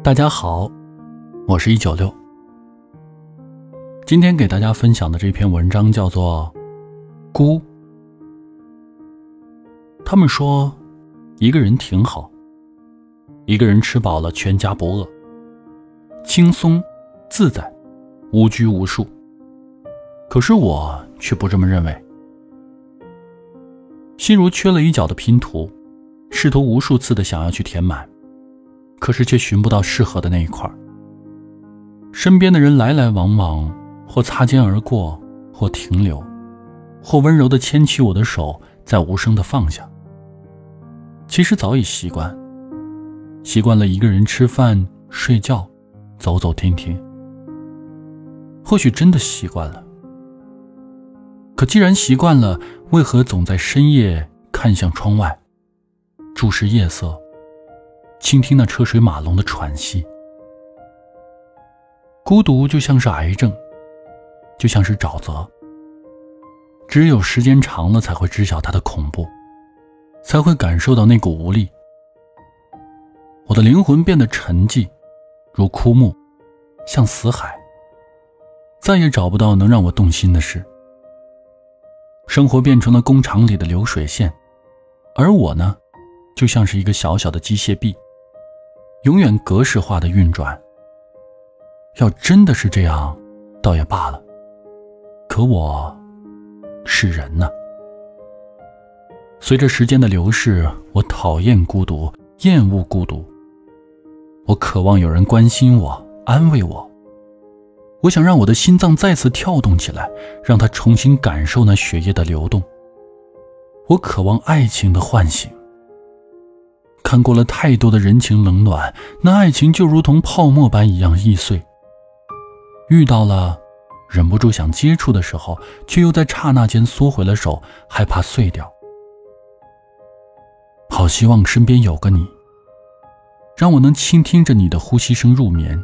大家好，我是一九六。今天给大家分享的这篇文章叫做《孤》。他们说，一个人挺好，一个人吃饱了，全家不饿，轻松自在，无拘无束。可是我却不这么认为，心如缺了一角的拼图，试图无数次的想要去填满。可是却寻不到适合的那一块身边的人来来往往，或擦肩而过，或停留，或温柔的牵起我的手，再无声的放下。其实早已习惯，习惯了一个人吃饭、睡觉、走走停停。或许真的习惯了。可既然习惯了，为何总在深夜看向窗外，注视夜色？倾听那车水马龙的喘息，孤独就像是癌症，就像是沼泽。只有时间长了，才会知晓它的恐怖，才会感受到那股无力。我的灵魂变得沉寂，如枯木，像死海。再也找不到能让我动心的事。生活变成了工厂里的流水线，而我呢，就像是一个小小的机械臂。永远格式化的运转。要真的是这样，倒也罢了。可我，是人呢。随着时间的流逝，我讨厌孤独，厌恶孤独。我渴望有人关心我，安慰我。我想让我的心脏再次跳动起来，让它重新感受那血液的流动。我渴望爱情的唤醒。看过了太多的人情冷暖，那爱情就如同泡沫般一样易碎。遇到了，忍不住想接触的时候，却又在刹那间缩回了手，害怕碎掉。好希望身边有个你，让我能倾听着你的呼吸声入眠。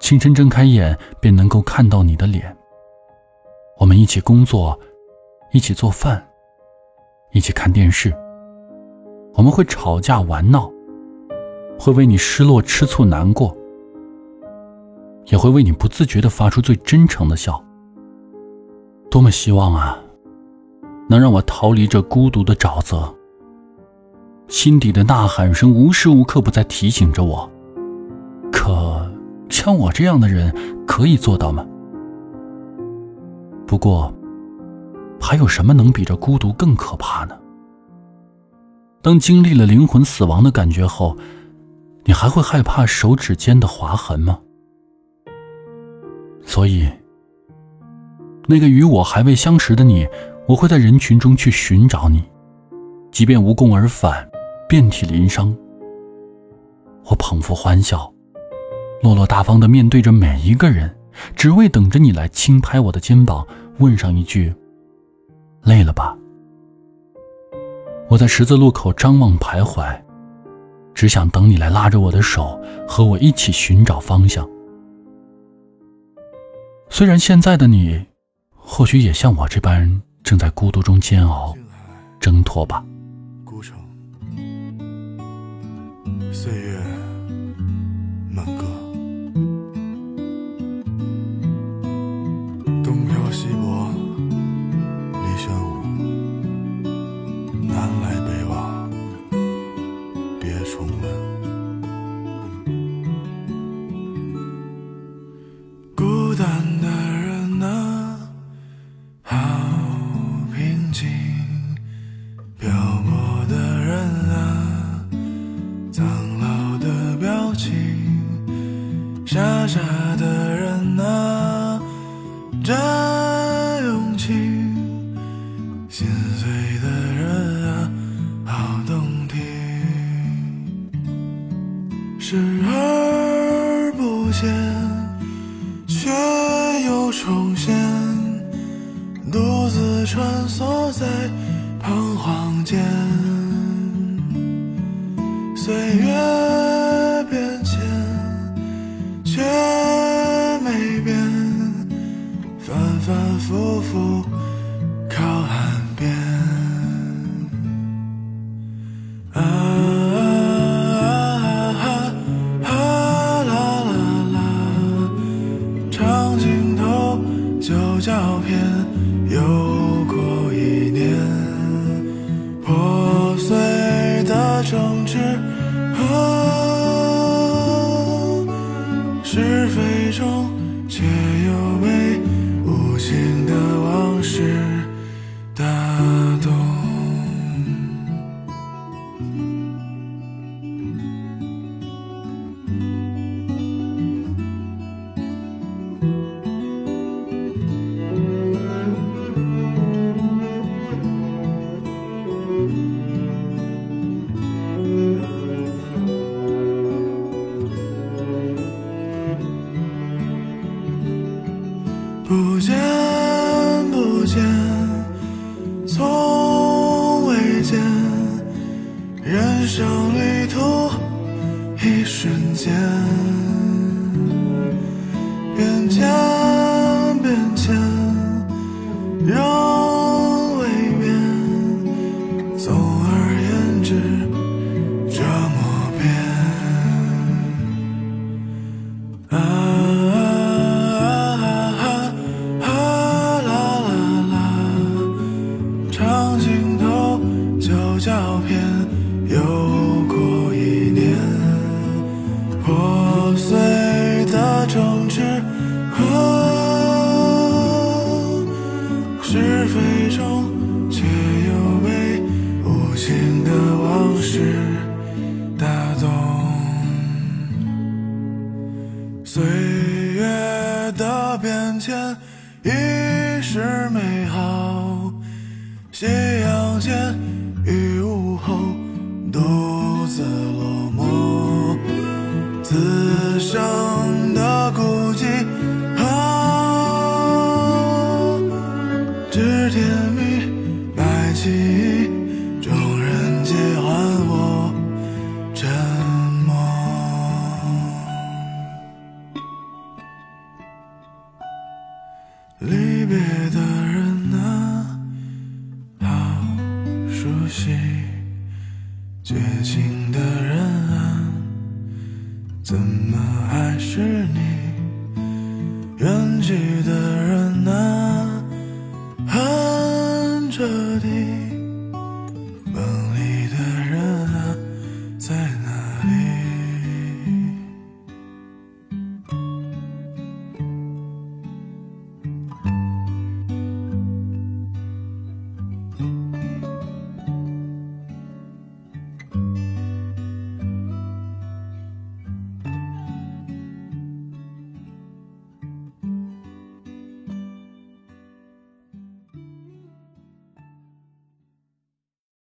清晨睁开眼，便能够看到你的脸。我们一起工作，一起做饭，一起看电视。我们会吵架玩闹，会为你失落吃醋难过，也会为你不自觉的发出最真诚的笑。多么希望啊，能让我逃离这孤独的沼泽。心底的呐喊声无时无刻不在提醒着我。可像我这样的人可以做到吗？不过，还有什么能比这孤独更可怕呢？当经历了灵魂死亡的感觉后，你还会害怕手指间的划痕吗？所以，那个与我还未相识的你，我会在人群中去寻找你，即便无功而返，遍体鳞伤。我捧腹欢笑，落落大方的面对着每一个人，只为等着你来轻拍我的肩膀，问上一句：“累了吧？”我在十字路口张望徘徊，只想等你来拉着我的手，和我一起寻找方向。虽然现在的你，或许也像我这般正在孤独中煎熬、挣脱吧。孤城，岁月下的人啊真勇气心碎的人啊好动听。视而不见却又重现独自穿梭在旧照片有间从未见人生旅途一瞬间。最终却又被无情的往事谁绝情的人啊怎么还是你？远去的人啊